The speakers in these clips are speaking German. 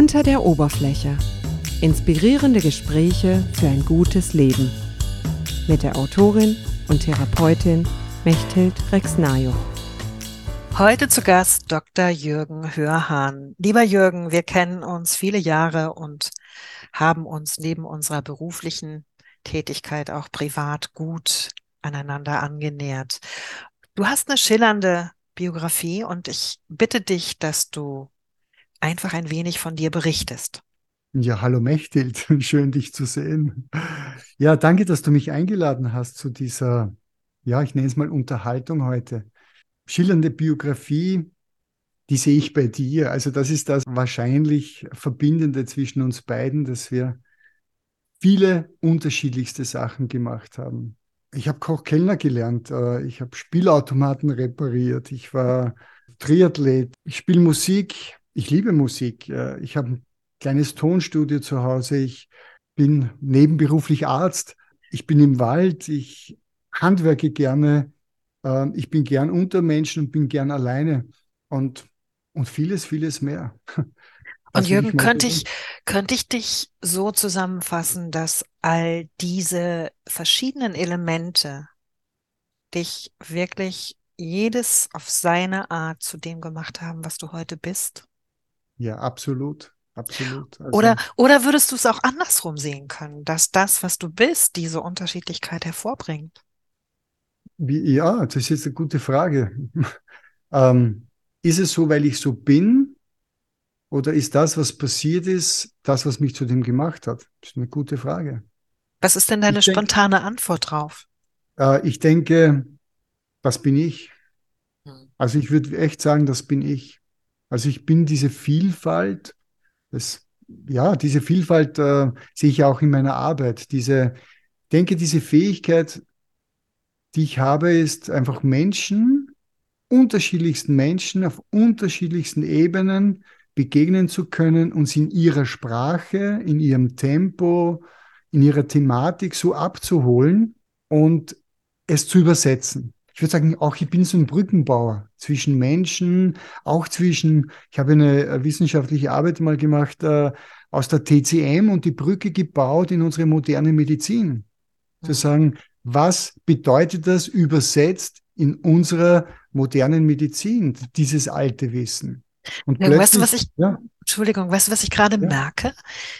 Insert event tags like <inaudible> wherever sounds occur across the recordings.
Unter der Oberfläche. Inspirierende Gespräche für ein gutes Leben. Mit der Autorin und Therapeutin Mechthild Rexnajo. Heute zu Gast Dr. Jürgen Hörhahn. Lieber Jürgen, wir kennen uns viele Jahre und haben uns neben unserer beruflichen Tätigkeit auch privat gut aneinander angenähert. Du hast eine schillernde Biografie und ich bitte dich, dass du einfach ein wenig von dir berichtest. Ja, hallo Mechthild, <laughs> schön dich zu sehen. Ja, danke, dass du mich eingeladen hast zu dieser, ja, ich nenne es mal Unterhaltung heute. Schillernde Biografie, die sehe ich bei dir. Also das ist das wahrscheinlich Verbindende zwischen uns beiden, dass wir viele unterschiedlichste Sachen gemacht haben. Ich habe Koch-Kellner gelernt, äh, ich habe Spielautomaten repariert, ich war Triathlet, ich spiele Musik, ich liebe Musik. Ich habe ein kleines Tonstudio zu Hause. Ich bin nebenberuflich Arzt. Ich bin im Wald. Ich handwerke gerne. Ähm, ich bin gern unter Menschen und bin gern alleine. Und, und vieles, vieles mehr. <laughs> Und Jürgen, könnte ich, könnte ich dich so zusammenfassen, dass all diese verschiedenen Elemente dich wirklich jedes auf seine Art zu dem gemacht haben, was du heute bist? Ja, absolut. Absolut. Also, oder, oder würdest du es auch andersrum sehen können, dass das, was du bist, diese Unterschiedlichkeit hervorbringt? Wie, ja, das ist jetzt eine gute Frage. <laughs> ähm, ist es so, weil ich so bin? Oder ist das, was passiert ist, das, was mich zu dem gemacht hat? Das ist eine gute Frage. Was ist denn deine ich spontane denk, Antwort drauf? Äh, ich denke, das bin ich. Hm. Also ich würde echt sagen, das bin ich. Also ich bin diese Vielfalt, das, ja, diese Vielfalt äh, sehe ich auch in meiner Arbeit. Diese, denke, diese Fähigkeit, die ich habe, ist einfach Menschen, unterschiedlichsten Menschen auf unterschiedlichsten Ebenen begegnen zu können, uns in ihrer Sprache, in ihrem Tempo, in ihrer Thematik so abzuholen und es zu übersetzen ich würde sagen, auch ich bin so ein Brückenbauer zwischen Menschen, auch zwischen, ich habe eine äh, wissenschaftliche Arbeit mal gemacht äh, aus der TCM und die Brücke gebaut in unsere moderne Medizin. Mhm. Zu sagen, was bedeutet das übersetzt in unserer modernen Medizin, dieses alte Wissen? Und ja, weißt du, was ich, ja. Entschuldigung, weißt du, was ich gerade ja. merke?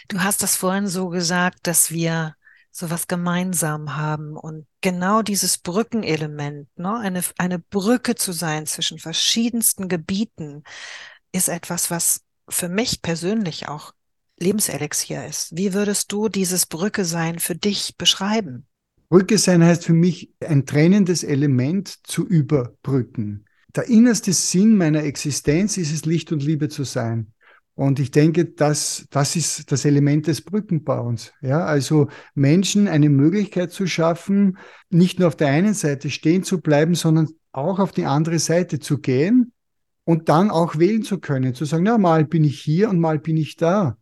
Du hast das vorhin so gesagt, dass wir sowas gemeinsam haben und genau dieses Brückenelement, ne, eine, eine Brücke zu sein zwischen verschiedensten Gebieten, ist etwas, was für mich persönlich auch Lebenselixier ist. Wie würdest du dieses Brücke sein für dich beschreiben? Brücke sein heißt für mich ein trennendes Element zu überbrücken. Der innerste Sinn meiner Existenz ist es, Licht und Liebe zu sein. Und ich denke, das, das ist das Element des Brückenbauens. Ja, also Menschen eine Möglichkeit zu schaffen, nicht nur auf der einen Seite stehen zu bleiben, sondern auch auf die andere Seite zu gehen und dann auch wählen zu können, zu sagen, ja, mal bin ich hier und mal bin ich da.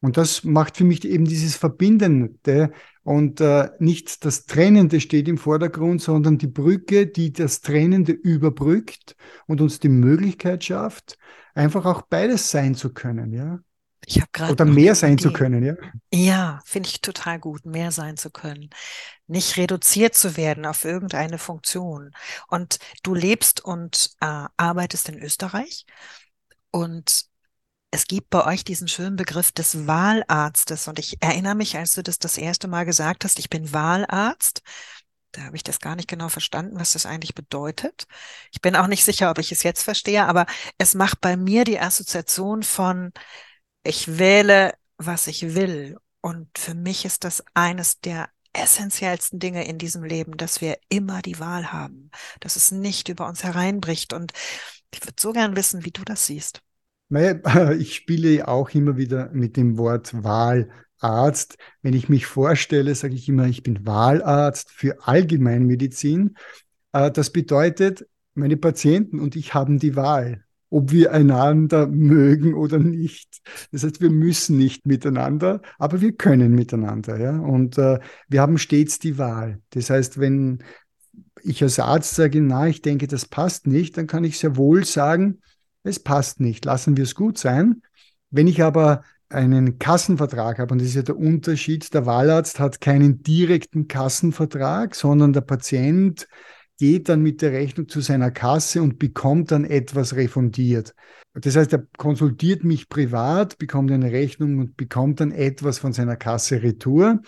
Und das macht für mich eben dieses Verbindende und äh, nicht das Trennende steht im Vordergrund, sondern die Brücke, die das Trennende überbrückt und uns die Möglichkeit schafft, einfach auch beides sein zu können, ja. Ich habe gerade oder mehr sein Idee. zu können, ja. Ja, finde ich total gut, mehr sein zu können, nicht reduziert zu werden auf irgendeine Funktion. Und du lebst und äh, arbeitest in Österreich und es gibt bei euch diesen schönen Begriff des Wahlarztes. Und ich erinnere mich, als du das das erste Mal gesagt hast, ich bin Wahlarzt. Da habe ich das gar nicht genau verstanden, was das eigentlich bedeutet. Ich bin auch nicht sicher, ob ich es jetzt verstehe, aber es macht bei mir die Assoziation von, ich wähle, was ich will. Und für mich ist das eines der essentiellsten Dinge in diesem Leben, dass wir immer die Wahl haben, dass es nicht über uns hereinbricht. Und ich würde so gern wissen, wie du das siehst. <laughs> Ich spiele auch immer wieder mit dem Wort Wahlarzt. Wenn ich mich vorstelle, sage ich immer, ich bin Wahlarzt für Allgemeinmedizin. Äh, das bedeutet, meine Patienten und ich haben die Wahl, ob wir einander mögen oder nicht. Das heißt, wir müssen nicht miteinander, aber wir können miteinander. Ja? Und äh, wir haben stets die Wahl. Das heißt, wenn ich als Arzt sage, na, ich denke, das passt nicht, dann kann ich sehr wohl sagen, es passt nicht, lassen wir es gut sein. Wenn ich aber einen Kassenvertrag habe, und das ist ja der Unterschied, der Wahlarzt hat keinen direkten Kassenvertrag, sondern der Patient geht dann mit der Rechnung zu seiner Kasse und bekommt dann etwas refundiert. Das heißt, er konsultiert mich privat, bekommt eine Rechnung und bekommt dann etwas von seiner Kasse retour.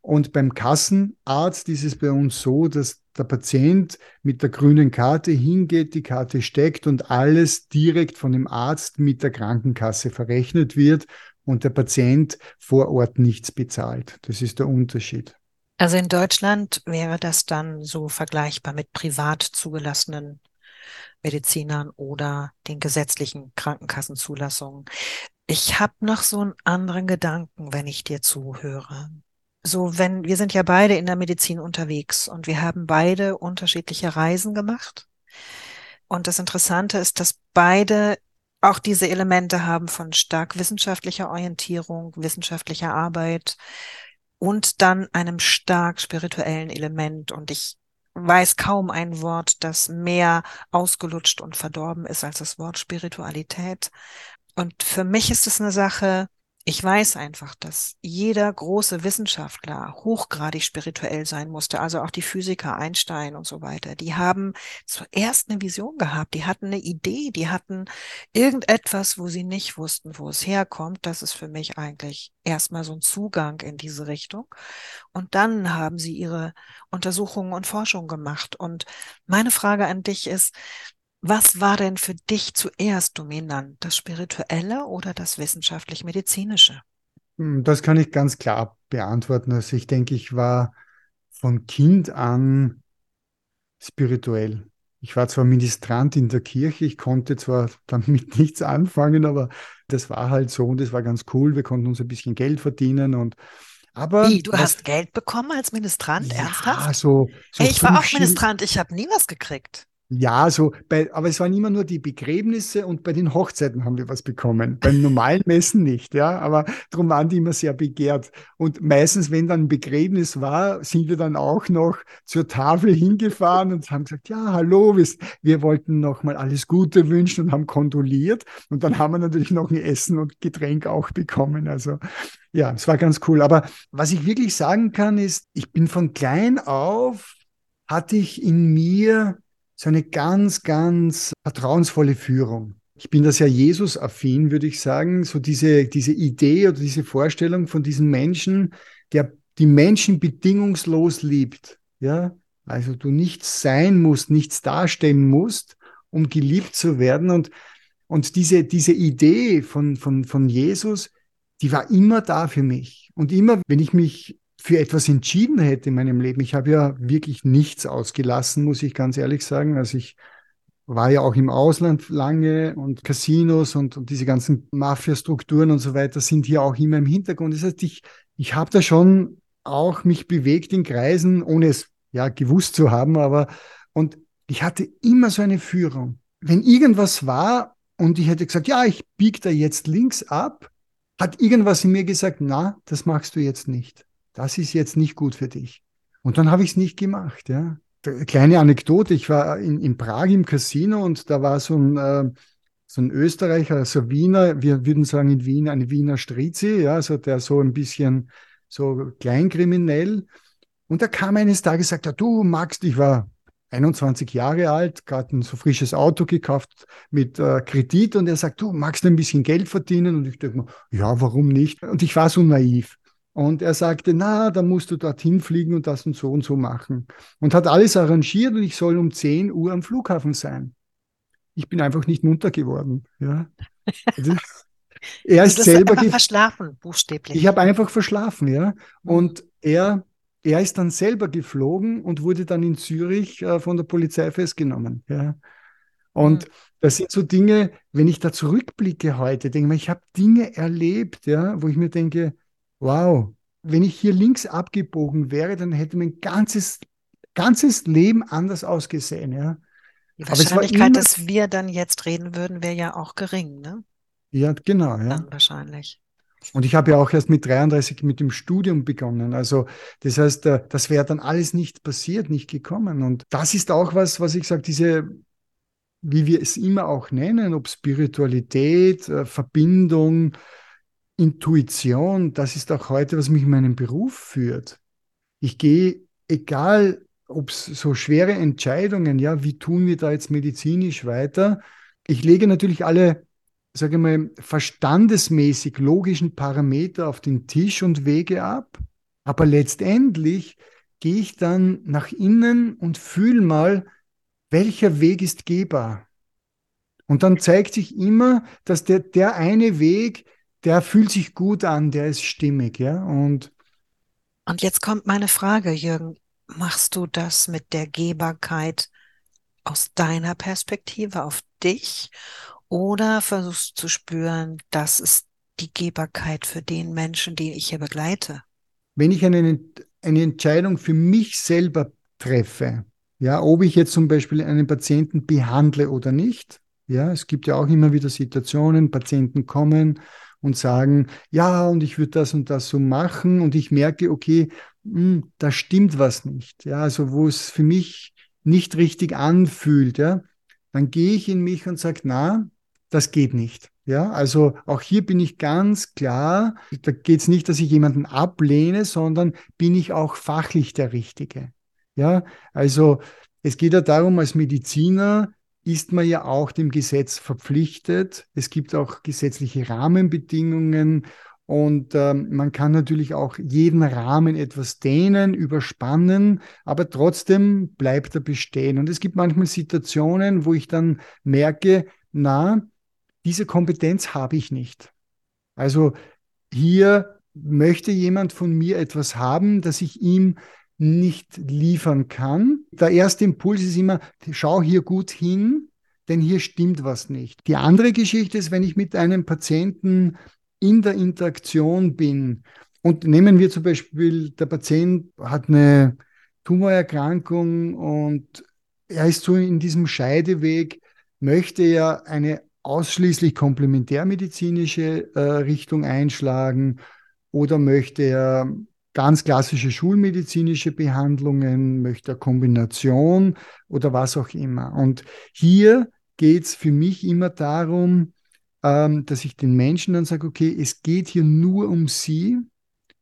Und beim Kassenarzt ist es bei uns so, dass der Patient mit der grünen Karte hingeht, die Karte steckt und alles direkt von dem Arzt mit der Krankenkasse verrechnet wird und der Patient vor Ort nichts bezahlt. Das ist der Unterschied. Also in Deutschland wäre das dann so vergleichbar mit privat zugelassenen Medizinern oder den gesetzlichen Krankenkassenzulassungen. Ich habe noch so einen anderen Gedanken, wenn ich dir zuhöre. So, wenn wir sind ja beide in der Medizin unterwegs und wir haben beide unterschiedliche Reisen gemacht. Und das Interessante ist, dass beide auch diese Elemente haben von stark wissenschaftlicher Orientierung, wissenschaftlicher Arbeit und dann einem stark spirituellen Element. Und ich weiß kaum ein Wort, das mehr ausgelutscht und verdorben ist als das Wort Spiritualität. Und für mich ist es eine Sache, ich weiß einfach, dass jeder große Wissenschaftler hochgradig spirituell sein musste, also auch die Physiker Einstein und so weiter. Die haben zuerst eine Vision gehabt, die hatten eine Idee, die hatten irgendetwas, wo sie nicht wussten, wo es herkommt. Das ist für mich eigentlich erstmal so ein Zugang in diese Richtung. Und dann haben sie ihre Untersuchungen und Forschungen gemacht. Und meine Frage an dich ist, was war denn für dich zuerst dominant, das Spirituelle oder das wissenschaftlich-medizinische? Hm, das kann ich ganz klar beantworten. Also ich denke, ich war von Kind an spirituell. Ich war zwar Ministrant in der Kirche, ich konnte zwar damit <laughs> nichts anfangen, aber das war halt so und das war ganz cool. Wir konnten uns ein bisschen Geld verdienen und aber Wie, du was, hast Geld bekommen als Ministrant, ja, ernsthaft? So, so hey, ich war auch Ministrant, ich habe nie was gekriegt. Ja, so bei, aber es waren immer nur die Begräbnisse und bei den Hochzeiten haben wir was bekommen. Beim normalen <laughs> Messen nicht, ja. Aber darum waren die immer sehr begehrt. Und meistens, wenn dann ein Begräbnis war, sind wir dann auch noch zur Tafel hingefahren und haben gesagt, ja, hallo, wir, wir wollten nochmal alles Gute wünschen und haben kondoliert. Und dann haben wir natürlich noch ein Essen und Getränk auch bekommen. Also ja, es war ganz cool. Aber was ich wirklich sagen kann, ist, ich bin von klein auf, hatte ich in mir so eine ganz, ganz vertrauensvolle Führung. Ich bin da sehr Jesus-affin, würde ich sagen. So diese, diese Idee oder diese Vorstellung von diesem Menschen, der die Menschen bedingungslos liebt. Ja, also du nichts sein musst, nichts darstellen musst, um geliebt zu werden. Und, und diese, diese Idee von, von, von Jesus, die war immer da für mich. Und immer, wenn ich mich für etwas entschieden hätte in meinem Leben. Ich habe ja wirklich nichts ausgelassen, muss ich ganz ehrlich sagen. Also ich war ja auch im Ausland lange und Casinos und, und diese ganzen Mafia-Strukturen und so weiter sind hier auch immer im Hintergrund. Das heißt, ich, ich habe da schon auch mich bewegt in Kreisen, ohne es ja gewusst zu haben, aber und ich hatte immer so eine Führung. Wenn irgendwas war und ich hätte gesagt, ja, ich biege da jetzt links ab, hat irgendwas in mir gesagt, na, das machst du jetzt nicht das ist jetzt nicht gut für dich. Und dann habe ich es nicht gemacht. Ja. Kleine Anekdote, ich war in, in Prag im Casino und da war so ein, äh, so ein Österreicher, also Wiener, wir würden sagen in Wien ein Wiener Strizi, ja, also der so ein bisschen so kleinkriminell. Und da kam eines Tages, sagt er, du magst, ich war 21 Jahre alt, gerade ein so frisches Auto gekauft mit äh, Kredit und er sagt, du magst ein bisschen Geld verdienen? Und ich dachte mir, ja, warum nicht? Und ich war so naiv. Und er sagte, na, dann musst du dorthin fliegen und das und so und so machen. Und hat alles arrangiert und ich soll um 10 Uhr am Flughafen sein. Ich bin einfach nicht munter geworden. Ja. Also, <laughs> er ist selber verschlafen, buchstäblich. Ich habe einfach verschlafen, ja. Mhm. Und er, er ist dann selber geflogen und wurde dann in Zürich äh, von der Polizei festgenommen. Ja. Und mhm. das sind so Dinge, wenn ich da zurückblicke heute, denke ich, ich habe Dinge erlebt, ja, wo ich mir denke, wow, wenn ich hier links abgebogen wäre, dann hätte mein ganzes, ganzes Leben anders ausgesehen. Ja? Die Wahrscheinlichkeit, immer, dass wir dann jetzt reden würden, wäre ja auch gering, ne? Ja, genau. Ja. Dann wahrscheinlich. Und ich habe ja auch erst mit 33 mit dem Studium begonnen. Also das heißt, äh, das wäre dann alles nicht passiert, nicht gekommen. Und das ist auch was, was ich sage, diese wie wir es immer auch nennen, ob Spiritualität, äh, Verbindung, Intuition, das ist auch heute, was mich in meinen Beruf führt. Ich gehe, egal ob es so schwere Entscheidungen, ja, wie tun wir da jetzt medizinisch weiter? Ich lege natürlich alle, sage ich mal, verstandesmäßig logischen Parameter auf den Tisch und wege ab. Aber letztendlich gehe ich dann nach innen und fühle mal, welcher Weg ist gehbar. Und dann zeigt sich immer, dass der, der eine Weg, der fühlt sich gut an, der ist stimmig, ja. Und, und jetzt kommt meine Frage, Jürgen. Machst du das mit der Gehbarkeit aus deiner Perspektive auf dich oder versuchst du zu spüren, das ist die Gehbarkeit für den Menschen, den ich hier begleite? Wenn ich eine, eine Entscheidung für mich selber treffe, ja, ob ich jetzt zum Beispiel einen Patienten behandle oder nicht, ja, es gibt ja auch immer wieder Situationen, Patienten kommen und sagen, ja, und ich würde das und das so machen und ich merke, okay, mh, hm, da stimmt was nicht. Ja, also wo es für mich nicht richtig anfühlt, ja, dann gehe ich in mich und sage, na, das geht nicht. Ja, also auch hier bin ich ganz klar, da geht es nicht, dass ich jemanden ablehne, sondern bin ich auch fachlich der Richtige. Ja, also es geht ja darum, als Mediziner ist man ja auch dem Gesetz verpflichtet. Es gibt auch gesetzliche Rahmenbedingungen und ähm, man kann natürlich auch jeden Rahmen etwas dehnen, überspannen, aber trotzdem bleibt er bestehen. Und es gibt manchmal Situationen, wo ich dann merke, na, diese Kompetenz habe ich nicht. Also hier möchte jemand von mir etwas haben, das ich ihm nicht liefern kann. Der erste Impuls ist immer, schau hier gut hin, denn hier stimmt was nicht. Die andere Geschichte ist, wenn ich mit einem Patienten in der Interaktion bin und nehmen wir zum Beispiel, der Patient hat eine Tumorerkrankung und er ist so in diesem Scheideweg, möchte er eine ausschließlich komplementärmedizinische äh, Richtung einschlagen oder möchte er ganz klassische schulmedizinische Behandlungen, möchte eine Kombination oder was auch immer. Und hier geht es für mich immer darum, ähm, dass ich den Menschen dann sage, okay, es geht hier nur um sie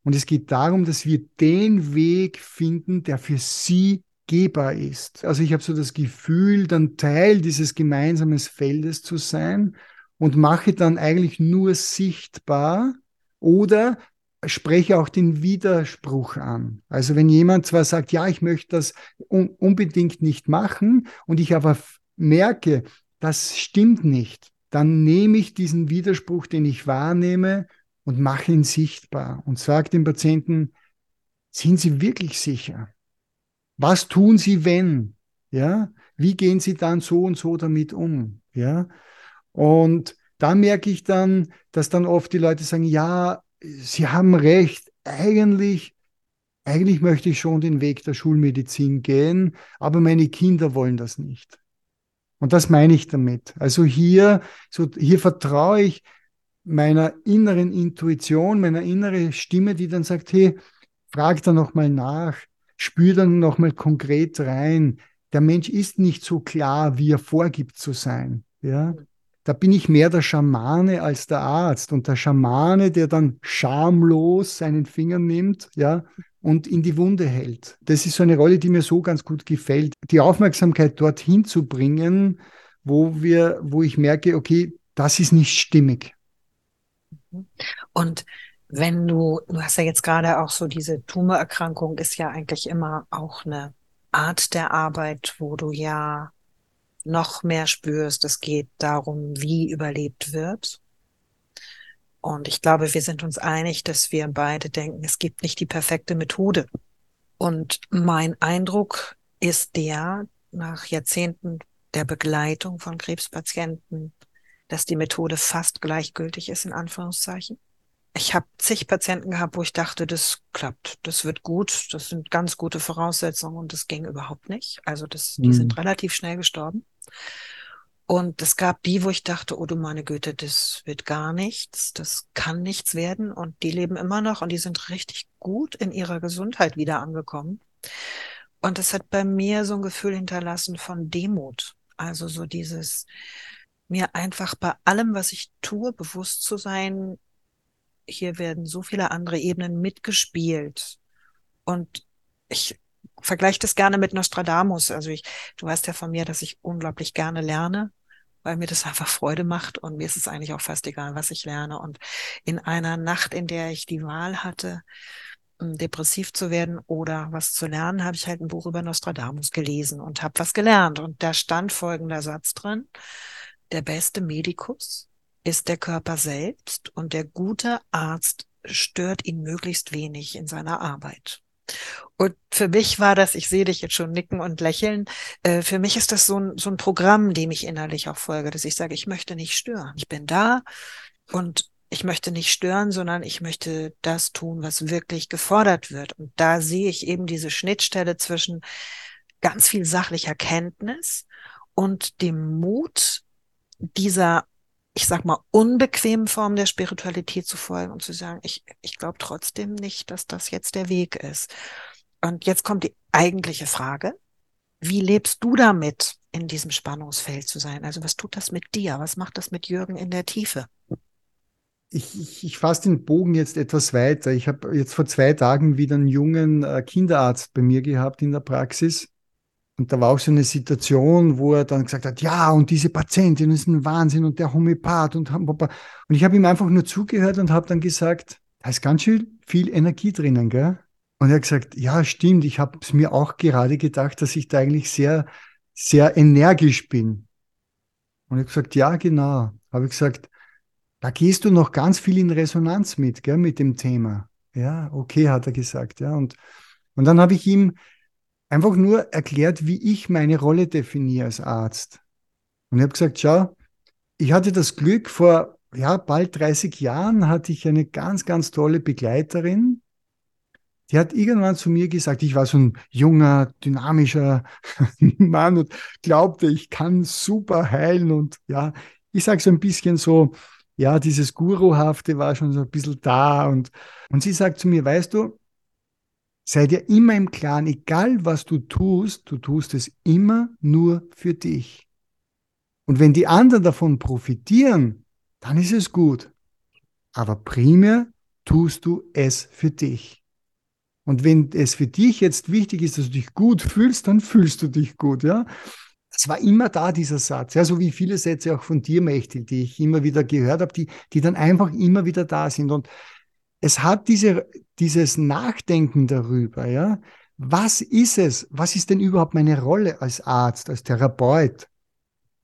und es geht darum, dass wir den Weg finden, der für sie gehbar ist. Also ich habe so das Gefühl, dann Teil dieses gemeinsamen Feldes zu sein und mache dann eigentlich nur sichtbar oder spreche auch den Widerspruch an. Also wenn jemand zwar sagt, ja, ich möchte das un unbedingt nicht machen und ich aber merke, das stimmt nicht, dann nehme ich diesen Widerspruch, den ich wahrnehme und mache ihn sichtbar und sage dem Patienten, sind Sie wirklich sicher? Was tun Sie, wenn? Ja, wie gehen Sie dann so und so damit um? Ja, und da merke ich dann, dass dann oft die Leute sagen, ja, Sie haben recht, eigentlich, eigentlich möchte ich schon den Weg der Schulmedizin gehen, aber meine Kinder wollen das nicht. Und das meine ich damit. Also hier, so, hier vertraue ich meiner inneren Intuition, meiner inneren Stimme, die dann sagt, hey, frag da nochmal nach, spür dann nochmal konkret rein. Der Mensch ist nicht so klar, wie er vorgibt zu sein. Ja? Da bin ich mehr der Schamane als der Arzt. Und der Schamane, der dann schamlos seinen Finger nimmt, ja, und in die Wunde hält. Das ist so eine Rolle, die mir so ganz gut gefällt. Die Aufmerksamkeit dorthin zu bringen, wo wir, wo ich merke, okay, das ist nicht stimmig. Und wenn du, du hast ja jetzt gerade auch so diese Tumorerkrankung ist ja eigentlich immer auch eine Art der Arbeit, wo du ja noch mehr spürst, es geht darum, wie überlebt wird. Und ich glaube, wir sind uns einig, dass wir beide denken, es gibt nicht die perfekte Methode. Und mein Eindruck ist der, nach Jahrzehnten der Begleitung von Krebspatienten, dass die Methode fast gleichgültig ist, in Anführungszeichen ich habe zig Patienten gehabt, wo ich dachte, das klappt, das wird gut, das sind ganz gute Voraussetzungen und das ging überhaupt nicht. Also das, die sind mhm. relativ schnell gestorben. Und es gab die, wo ich dachte, oh du meine Güte, das wird gar nichts, das kann nichts werden und die leben immer noch und die sind richtig gut in ihrer Gesundheit wieder angekommen. Und das hat bei mir so ein Gefühl hinterlassen von Demut. Also so dieses, mir einfach bei allem, was ich tue, bewusst zu sein, hier werden so viele andere Ebenen mitgespielt. Und ich vergleiche das gerne mit Nostradamus. Also ich, du weißt ja von mir, dass ich unglaublich gerne lerne, weil mir das einfach Freude macht und mir ist es eigentlich auch fast egal, was ich lerne. Und in einer Nacht, in der ich die Wahl hatte, depressiv zu werden oder was zu lernen, habe ich halt ein Buch über Nostradamus gelesen und habe was gelernt. Und da stand folgender Satz drin. Der beste Medikus ist der Körper selbst und der gute Arzt stört ihn möglichst wenig in seiner Arbeit. Und für mich war das, ich sehe dich jetzt schon nicken und lächeln, äh, für mich ist das so ein, so ein Programm, dem ich innerlich auch folge, dass ich sage, ich möchte nicht stören. Ich bin da und ich möchte nicht stören, sondern ich möchte das tun, was wirklich gefordert wird. Und da sehe ich eben diese Schnittstelle zwischen ganz viel sachlicher Kenntnis und dem Mut dieser, ich sag mal, unbequemen Form der Spiritualität zu folgen und zu sagen, ich, ich glaube trotzdem nicht, dass das jetzt der Weg ist. Und jetzt kommt die eigentliche Frage. Wie lebst du damit, in diesem Spannungsfeld zu sein? Also was tut das mit dir? Was macht das mit Jürgen in der Tiefe? ich, ich, ich fasse den Bogen jetzt etwas weiter. Ich habe jetzt vor zwei Tagen wieder einen jungen äh, Kinderarzt bei mir gehabt in der Praxis. Und da war auch so eine Situation, wo er dann gesagt hat, ja, und diese Patientin ist ein Wahnsinn und der Homöopath und und ich habe ihm einfach nur zugehört und habe dann gesagt, da ist ganz schön viel Energie drinnen, gell? Und er hat gesagt, ja, stimmt, ich habe es mir auch gerade gedacht, dass ich da eigentlich sehr, sehr energisch bin. Und ich habe gesagt, ja, genau. Habe ich gesagt, da gehst du noch ganz viel in Resonanz mit, gell, mit dem Thema. Ja, okay, hat er gesagt. Ja, und, und dann habe ich ihm einfach nur erklärt, wie ich meine Rolle definiere als Arzt. Und ich habe gesagt, schau, ich hatte das Glück, vor ja, bald 30 Jahren hatte ich eine ganz, ganz tolle Begleiterin. Die hat irgendwann zu mir gesagt, ich war so ein junger, dynamischer <laughs> Mann und glaubte, ich kann super heilen. Und ja, ich sage so ein bisschen so, ja, dieses Guruhafte war schon so ein bisschen da. Und, und sie sagt zu mir, weißt du, sei dir immer im Klaren, egal was du tust, du tust es immer nur für dich. Und wenn die anderen davon profitieren, dann ist es gut. Aber primär tust du es für dich. Und wenn es für dich jetzt wichtig ist, dass du dich gut fühlst, dann fühlst du dich gut, ja. Es war immer da, dieser Satz, ja, so wie viele Sätze auch von dir, Mechtel, die ich immer wieder gehört habe, die, die dann einfach immer wieder da sind. Und es hat diese, dieses Nachdenken darüber, ja, was ist es? Was ist denn überhaupt meine Rolle als Arzt, als Therapeut?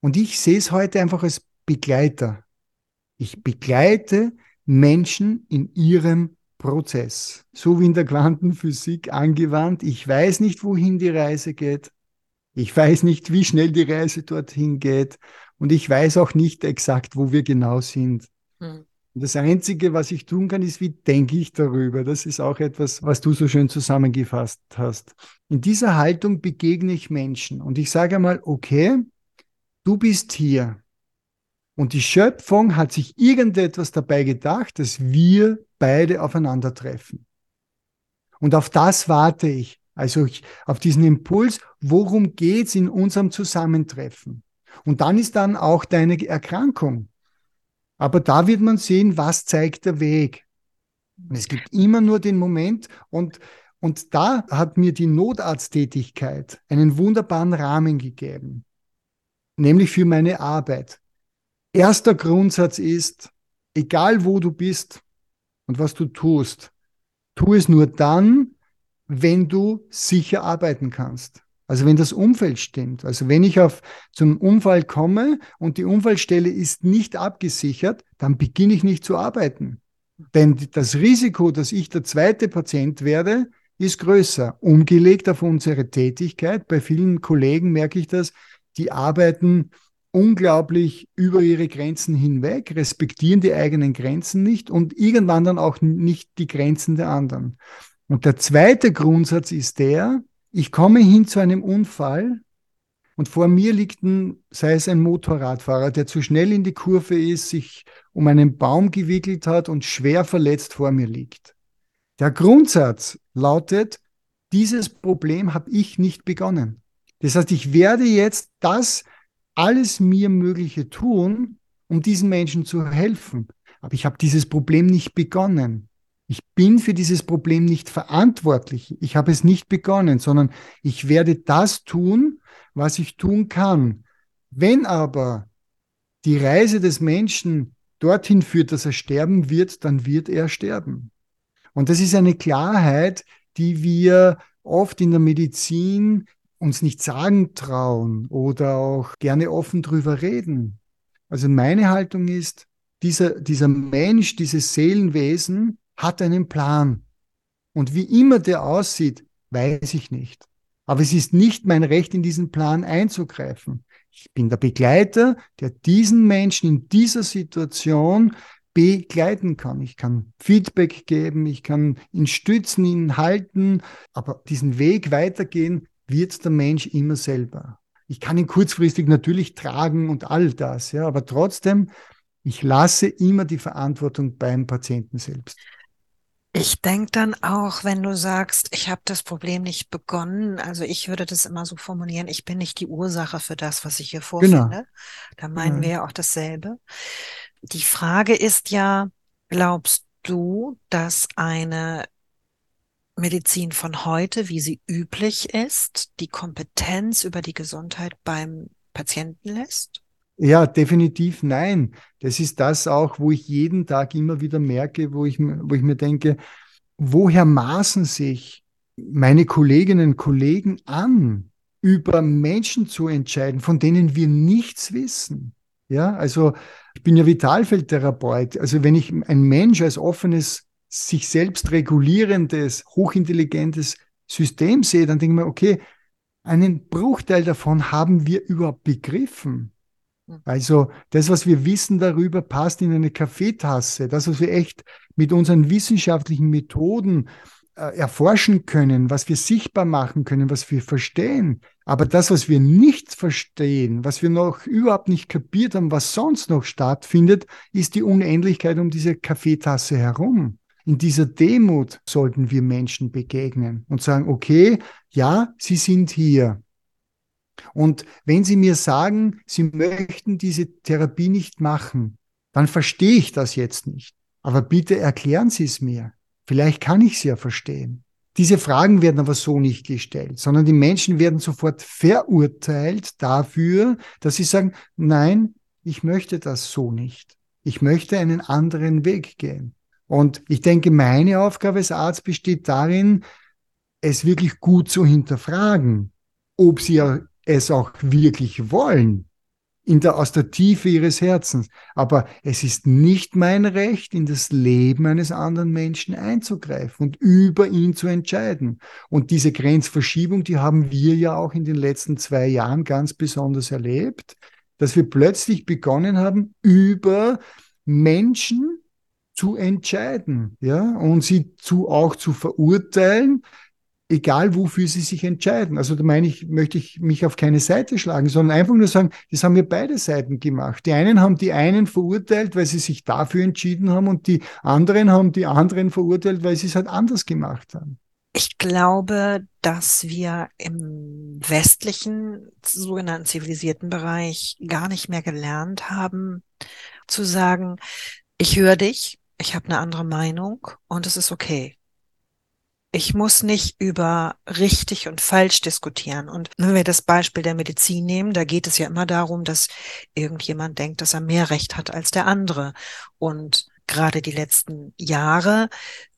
Und ich sehe es heute einfach als Begleiter. Ich begleite Menschen in ihrem Prozess. So wie in der Quantenphysik angewandt. Ich weiß nicht, wohin die Reise geht. Ich weiß nicht, wie schnell die Reise dorthin geht und ich weiß auch nicht exakt, wo wir genau sind. Hm. Das Einzige, was ich tun kann, ist, wie denke ich darüber. Das ist auch etwas, was du so schön zusammengefasst hast. In dieser Haltung begegne ich Menschen und ich sage einmal, okay, du bist hier. Und die Schöpfung hat sich irgendetwas dabei gedacht, dass wir beide aufeinandertreffen. Und auf das warte ich. Also ich, auf diesen Impuls, worum geht's in unserem Zusammentreffen? Und dann ist dann auch deine Erkrankung. Aber da wird man sehen, was zeigt der Weg. Und es gibt immer nur den Moment und, und da hat mir die Notarzttätigkeit einen wunderbaren Rahmen gegeben, nämlich für meine Arbeit. Erster Grundsatz ist, egal wo du bist und was du tust, tu es nur dann, wenn du sicher arbeiten kannst. Also wenn das Umfeld stimmt. Also wenn ich auf zum Unfall komme und die Unfallstelle ist nicht abgesichert, dann beginne ich nicht zu arbeiten. Denn das Risiko, dass ich der zweite Patient werde, ist größer. Umgelegt auf unsere Tätigkeit. Bei vielen Kollegen merke ich das, die arbeiten unglaublich über ihre Grenzen hinweg, respektieren die eigenen Grenzen nicht und irgendwann dann auch nicht die Grenzen der anderen. Und der zweite Grundsatz ist der, ich komme hin zu einem Unfall und vor mir liegt ein, sei es ein Motorradfahrer, der zu schnell in die Kurve ist, sich um einen Baum gewickelt hat und schwer verletzt vor mir liegt. Der Grundsatz lautet, dieses Problem habe ich nicht begonnen. Das heißt, ich werde jetzt das alles mir Mögliche tun, um diesen Menschen zu helfen. Aber ich habe dieses Problem nicht begonnen. Ich bin für dieses Problem nicht verantwortlich. Ich habe es nicht begonnen, sondern ich werde das tun, was ich tun kann. Wenn aber die Reise des Menschen dorthin führt, dass er sterben wird, dann wird er sterben. Und das ist eine Klarheit, die wir oft in der Medizin uns nicht sagen trauen oder auch gerne offen drüber reden. Also meine Haltung ist, dieser, dieser Mensch, dieses Seelenwesen hat einen Plan. Und wie immer der aussieht, weiß ich nicht. Aber es ist nicht mein Recht, in diesen Plan einzugreifen. Ich bin der Begleiter, der diesen Menschen in dieser Situation begleiten kann. Ich kann Feedback geben, ich kann ihn stützen, ihn halten, aber diesen Weg weitergehen wird der Mensch immer selber. Ich kann ihn kurzfristig natürlich tragen und all das, ja, aber trotzdem, ich lasse immer die Verantwortung beim Patienten selbst. Ich denke dann auch, wenn du sagst, ich habe das Problem nicht begonnen, also ich würde das immer so formulieren, ich bin nicht die Ursache für das, was ich hier genau. vorfinde. Genau. Da meinen genau. wir ja auch dasselbe. Die Frage ist ja, glaubst du, dass eine Medizin von heute, wie sie üblich ist, die Kompetenz über die Gesundheit beim Patienten lässt? Ja, definitiv nein. Das ist das auch, wo ich jeden Tag immer wieder merke, wo ich, wo ich mir denke, woher maßen sich meine Kolleginnen und Kollegen an, über Menschen zu entscheiden, von denen wir nichts wissen? Ja, also ich bin ja Vitalfeldtherapeut. Also wenn ich ein Mensch als offenes, sich selbst regulierendes, hochintelligentes System sehe, dann denke ich mir, okay, einen Bruchteil davon haben wir überhaupt begriffen. Also das, was wir wissen darüber, passt in eine Kaffeetasse. Das, was wir echt mit unseren wissenschaftlichen Methoden äh, erforschen können, was wir sichtbar machen können, was wir verstehen. Aber das, was wir nicht verstehen, was wir noch überhaupt nicht kapiert haben, was sonst noch stattfindet, ist die Unendlichkeit um diese Kaffeetasse herum. In dieser Demut sollten wir Menschen begegnen und sagen, okay, ja, Sie sind hier. Und wenn Sie mir sagen, Sie möchten diese Therapie nicht machen, dann verstehe ich das jetzt nicht. Aber bitte erklären Sie es mir. Vielleicht kann ich es ja verstehen. Diese Fragen werden aber so nicht gestellt, sondern die Menschen werden sofort verurteilt dafür, dass sie sagen, nein, ich möchte das so nicht. Ich möchte einen anderen Weg gehen. Und ich denke, meine Aufgabe als Arzt besteht darin, es wirklich gut zu hinterfragen, ob sie es auch wirklich wollen, in der, aus der Tiefe ihres Herzens. Aber es ist nicht mein Recht, in das Leben eines anderen Menschen einzugreifen und über ihn zu entscheiden. Und diese Grenzverschiebung, die haben wir ja auch in den letzten zwei Jahren ganz besonders erlebt, dass wir plötzlich begonnen haben, über Menschen zu entscheiden, ja, und sie zu, auch zu verurteilen, egal wofür sie sich entscheiden. Also da meine ich, möchte ich mich auf keine Seite schlagen, sondern einfach nur sagen, das haben wir beide Seiten gemacht. Die einen haben die einen verurteilt, weil sie sich dafür entschieden haben und die anderen haben die anderen verurteilt, weil sie es halt anders gemacht haben. Ich glaube, dass wir im westlichen, sogenannten zivilisierten Bereich gar nicht mehr gelernt haben, zu sagen, ich höre dich, ich habe eine andere Meinung und es ist okay ich muss nicht über richtig und falsch diskutieren. Und wenn wir das Beispiel der Medizin nehmen, da geht es ja immer darum, dass irgendjemand denkt, dass er mehr Recht hat als der andere. Und gerade die letzten Jahre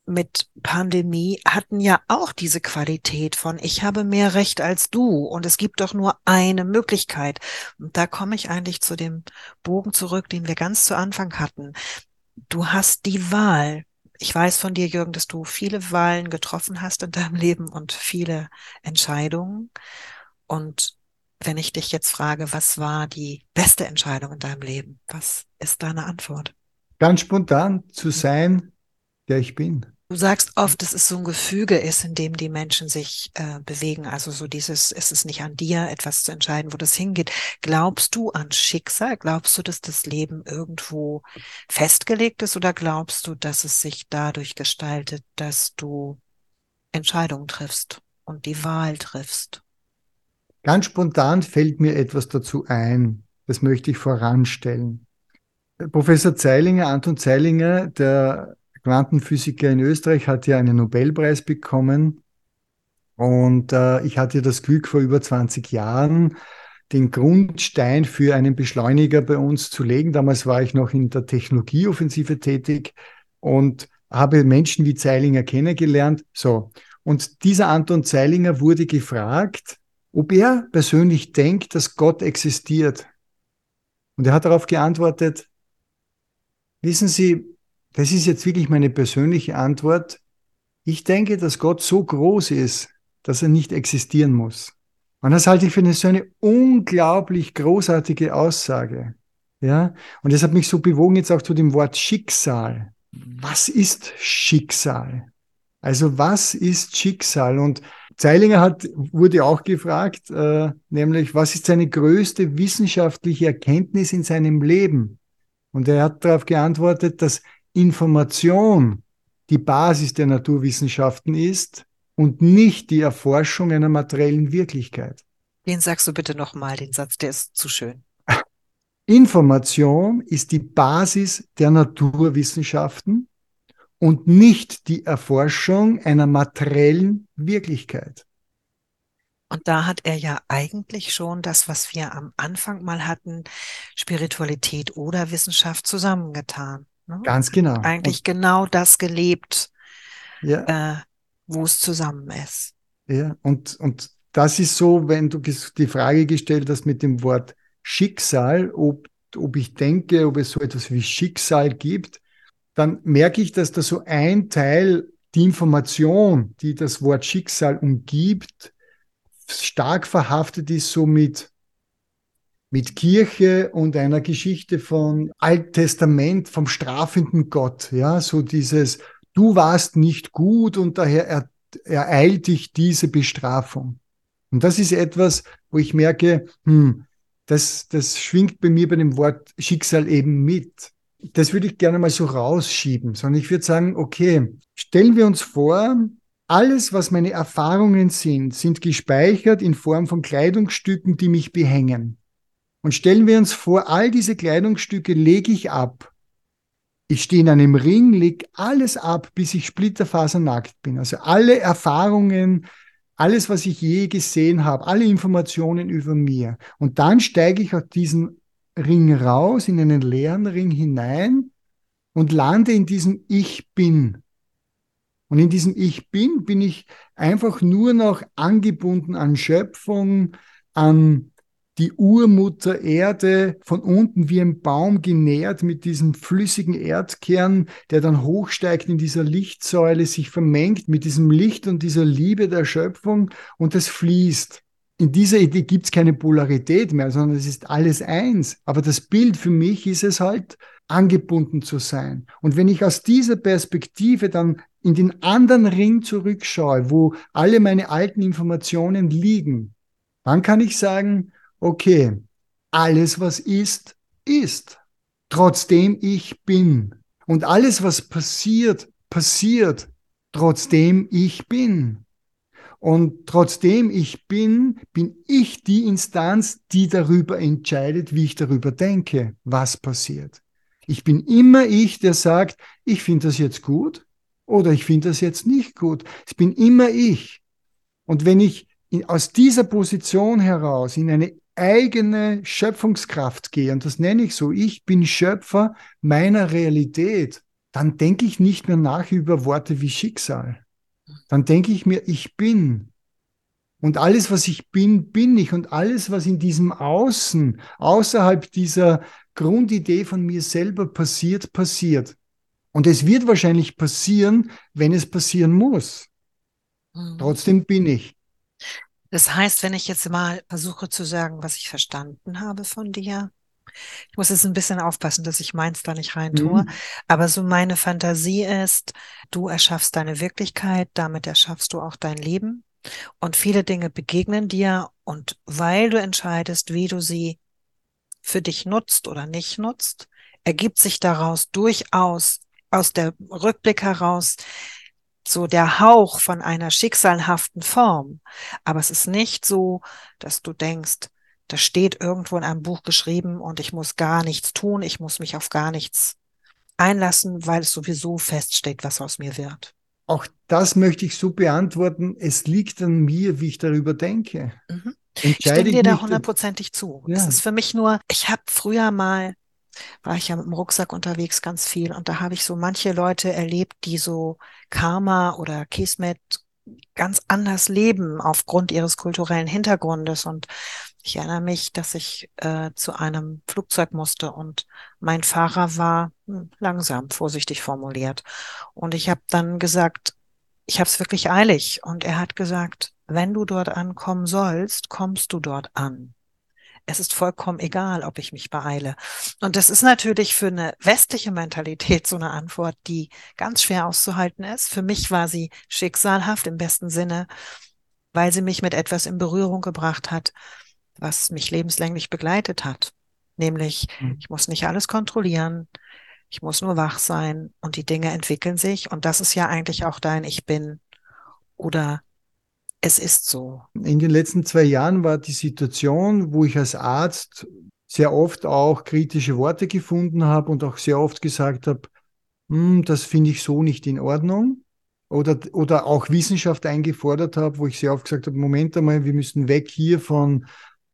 mit Pandemie hatten ja auch diese Qualität von ich habe mehr Recht als du und es gibt doch nur eine Möglichkeit. Und da komme ich eigentlich zu dem Bogen zurück, den wir ganz zu Anfang hatten. Du hast die Wahl ich weiß von dir, Jürgen, dass du viele Wahlen getroffen hast in deinem Leben und viele Entscheidungen. Und wenn ich dich jetzt frage, was war die beste Entscheidung in deinem Leben? Was ist deine Antwort? Ganz spontan zu sein, der ich bin. Du sagst oft, dass es so ein Gefüge ist, in dem die Menschen sich äh, bewegen. Also so dieses, es ist nicht an dir, etwas zu entscheiden, wo das hingeht. Glaubst du an Schicksal? Glaubst du, dass das Leben irgendwo festgelegt ist? Oder glaubst du, dass es sich dadurch gestaltet, dass du Entscheidungen triffst und die Wahl triffst? Ganz spontan fällt mir etwas dazu ein. das möchte ich voranstellen. Professor Zeilinger, Anton Zeilinger, der Quantenphysiker in Österreich, hat ja einen Nobelpreis bekommen. Und äh, ich hatte das Glück, vor über 20 Jahren den Grundstein für einen Beschleuniger bei uns zu legen. Damals war ich noch in der Technologieoffensive tätig und habe Menschen wie Zeilinger kennengelernt. So. Und dieser Anton Zeilinger wurde gefragt, ob er persönlich denkt, dass Gott existiert. Und er hat darauf geantwortet, wissen Sie, das ist jetzt wirklich meine persönliche Antwort. Ich denke, dass Gott so groß ist, dass er nicht existieren muss. Und das halte ich für eine, so eine unglaublich großartige Aussage. Ja, und das hat mich so bewogen jetzt auch zu dem Wort Schicksal. Was ist Schicksal? Also was ist Schicksal? Und Zeilinger hat, wurde auch gefragt, äh, nämlich, was ist seine größte wissenschaftliche Erkenntnis in seinem Leben? Und er hat darauf geantwortet, dass Information die Basis der Naturwissenschaften ist und nicht die Erforschung einer materiellen Wirklichkeit. Den sagst du bitte nochmal, den Satz, der ist zu schön. Information ist die Basis der Naturwissenschaften und nicht die Erforschung einer materiellen Wirklichkeit. Und da hat er ja eigentlich schon das, was wir am Anfang mal hatten, Spiritualität oder Wissenschaft zusammengetan. Ne? Ganz genau. Eigentlich und, genau das gelebt, ja. äh, wo es zusammen ist. Ja, und, und das ist so, wenn du die Frage gestellt hast mit dem Wort Schicksal, ob, ob ich denke, ob es so etwas wie Schicksal gibt, dann merke ich, dass da so ein Teil, die Information, die das Wort Schicksal umgibt, stark verhaftet ist so mit, mit Kirche und einer Geschichte von Alttestament, vom strafenden Gott. Ja, so dieses, du warst nicht gut und daher er, ereilt dich diese Bestrafung. Und das ist etwas, wo ich merke, hm, das, das schwingt bei mir bei dem Wort Schicksal eben mit. Das würde ich gerne mal so rausschieben, sondern ich würde sagen, okay, stellen wir uns vor, alles, was meine Erfahrungen sind, sind gespeichert in Form von Kleidungsstücken, die mich behängen. Und stellen wir uns vor, all diese Kleidungsstücke lege ich ab. Ich stehe in einem Ring, lege alles ab, bis ich splitterfasernackt bin. Also alle Erfahrungen, alles, was ich je gesehen habe, alle Informationen über mir. Und dann steige ich aus diesem Ring raus, in einen leeren Ring hinein und lande in diesem Ich bin. Und in diesem Ich bin, bin ich einfach nur noch angebunden an Schöpfung, an die Urmutter Erde, von unten wie ein Baum genährt mit diesem flüssigen Erdkern, der dann hochsteigt in dieser Lichtsäule, sich vermengt mit diesem Licht und dieser Liebe der Schöpfung und es fließt. In dieser Idee gibt es keine Polarität mehr, sondern es ist alles eins. Aber das Bild für mich ist es halt, angebunden zu sein. Und wenn ich aus dieser Perspektive dann in den anderen Ring zurückschaue, wo alle meine alten Informationen liegen, dann kann ich sagen, okay, alles, was ist, ist. Trotzdem ich bin. Und alles, was passiert, passiert, trotzdem ich bin. Und trotzdem ich bin, bin ich die Instanz, die darüber entscheidet, wie ich darüber denke, was passiert. Ich bin immer ich, der sagt, ich finde das jetzt gut oder ich finde das jetzt nicht gut. Ich bin immer ich. Und wenn ich aus dieser Position heraus in eine eigene Schöpfungskraft gehe, und das nenne ich so, ich bin Schöpfer meiner Realität, dann denke ich nicht mehr nach über Worte wie Schicksal. Dann denke ich mir, ich bin. Und alles, was ich bin, bin ich. Und alles, was in diesem Außen, außerhalb dieser Grundidee von mir selber passiert, passiert. Und es wird wahrscheinlich passieren, wenn es passieren muss. Mhm. Trotzdem bin ich. Das heißt, wenn ich jetzt mal versuche zu sagen, was ich verstanden habe von dir, ich muss jetzt ein bisschen aufpassen, dass ich meins da nicht rein tue, mhm. aber so meine Fantasie ist, du erschaffst deine Wirklichkeit, damit erschaffst du auch dein Leben und viele Dinge begegnen dir und weil du entscheidest, wie du sie für dich nutzt oder nicht nutzt, ergibt sich daraus durchaus aus der Rückblick heraus so der Hauch von einer schicksalhaften Form. Aber es ist nicht so, dass du denkst, Das steht irgendwo in einem Buch geschrieben und ich muss gar nichts tun, ich muss mich auf gar nichts einlassen, weil es sowieso feststeht, was aus mir wird. Auch das möchte ich so beantworten. Es liegt an mir, wie ich darüber denke. Mhm. Ich stimme dir da hundertprozentig zu. Ja. Es ist für mich nur, ich habe früher mal, war ich ja mit dem Rucksack unterwegs ganz viel und da habe ich so manche Leute erlebt, die so Karma oder Kismet ganz anders leben aufgrund ihres kulturellen Hintergrundes. Und ich erinnere mich, dass ich äh, zu einem Flugzeug musste und mein Fahrer war hm, langsam, vorsichtig formuliert. Und ich habe dann gesagt, ich habe es wirklich eilig. Und er hat gesagt, wenn du dort ankommen sollst, kommst du dort an. Es ist vollkommen egal, ob ich mich beeile. Und das ist natürlich für eine westliche Mentalität so eine Antwort, die ganz schwer auszuhalten ist. Für mich war sie schicksalhaft im besten Sinne, weil sie mich mit etwas in Berührung gebracht hat, was mich lebenslänglich begleitet hat. Nämlich, mhm. ich muss nicht alles kontrollieren, ich muss nur wach sein und die Dinge entwickeln sich. Und das ist ja eigentlich auch dein Ich bin oder es ist so. In den letzten zwei Jahren war die Situation, wo ich als Arzt sehr oft auch kritische Worte gefunden habe und auch sehr oft gesagt habe, hm, das finde ich so nicht in Ordnung. Oder, oder auch Wissenschaft eingefordert habe, wo ich sehr oft gesagt habe, Moment einmal, wir müssen weg hier von,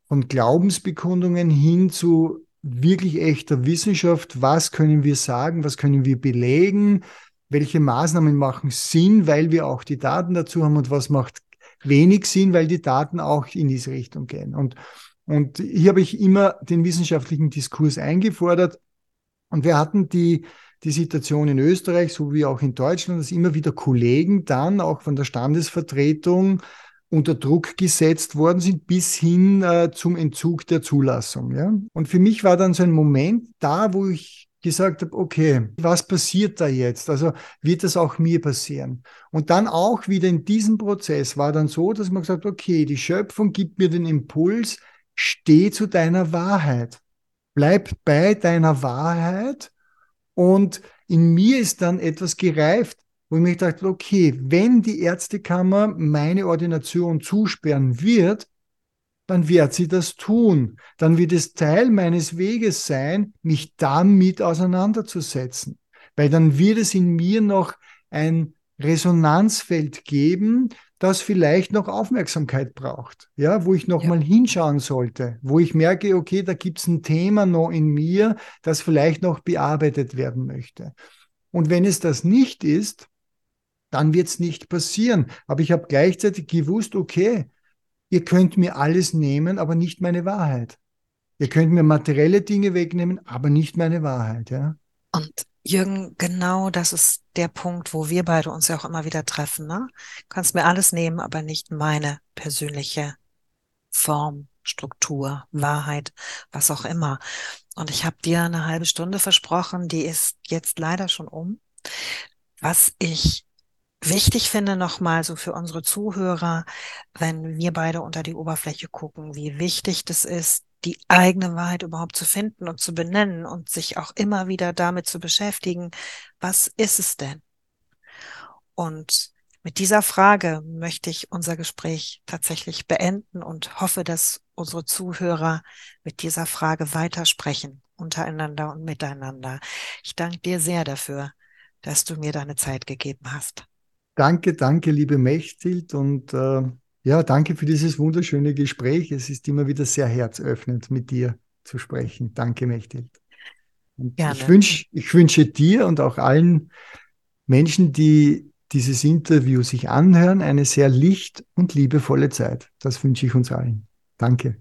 von Glaubensbekundungen hin zu wirklich echter Wissenschaft. Was können wir sagen? Was können wir belegen? Welche Maßnahmen machen Sinn, weil wir auch die Daten dazu haben und was macht wenig Sinn, weil die Daten auch in diese Richtung gehen. Und, und hier habe ich immer den wissenschaftlichen Diskurs eingefordert. Und wir hatten die, die Situation in Österreich, so wie auch in Deutschland, dass immer wieder Kollegen dann auch von der Standesvertretung unter Druck gesetzt worden sind, bis hin äh, zum Entzug der Zulassung. Ja? Und für mich war dann so ein Moment da, wo ich gesagt habe, okay, was passiert da jetzt? Also wird das auch mir passieren? Und dann auch wieder in diesem Prozess war dann so, dass man gesagt hat, okay, die Schöpfung gibt mir den Impuls, steh zu deiner Wahrheit. Bleib bei deiner Wahrheit. Und in mir ist dann etwas gereift, wo ich mir gedacht okay, wenn die Ärztekammer meine Ordination zusperren wird, dann wird sie das tun. Dann wird es Teil meines Weges sein, mich damit auseinanderzusetzen. Weil dann wird es in mir noch ein Resonanzfeld geben, das vielleicht noch Aufmerksamkeit braucht, ja, wo ich noch ja. mal hinschauen sollte, wo ich merke, okay, da gibt es ein Thema noch in mir, das vielleicht noch bearbeitet werden möchte. Und wenn es das nicht ist, dann wird es nicht passieren. Aber ich habe gleichzeitig gewusst, okay, ihr könnt mir alles nehmen, aber nicht meine Wahrheit. Ihr könnt mir materielle Dinge wegnehmen, aber nicht meine Wahrheit, ja. Und Jürgen, genau das ist der Punkt, wo wir beide uns ja auch immer wieder treffen. Ne? Du kannst mir alles nehmen, aber nicht meine persönliche Form, Struktur, Wahrheit, was auch immer. Und ich habe dir eine halbe Stunde versprochen, die ist jetzt leider schon um. Was ich wichtig finde nochmal so für unsere Zuhörer, wenn wir beide unter die Oberfläche gucken, wie wichtig das ist, die eigene Wahrheit überhaupt zu finden und zu benennen und sich auch immer wieder damit zu beschäftigen, was ist es denn? Und mit dieser Frage möchte ich unser Gespräch tatsächlich beenden und hoffe, dass unsere Zuhörer mit dieser Frage weitersprechen, untereinander und miteinander. Ich danke dir sehr dafür, dass du mir deine Zeit gegeben hast. Danke, danke, liebe Mechthild und äh, ja, danke für dieses wunderschöne Gespräch. Es ist immer wieder sehr herzöffnend, mit dir zu sprechen. Danke, Mechthild. Ich, wünsch, ich wünsche dir und auch allen Menschen, die dieses Interview sich anhören, eine sehr licht und liebevolle Zeit. Das wünsche ich uns allen. Danke.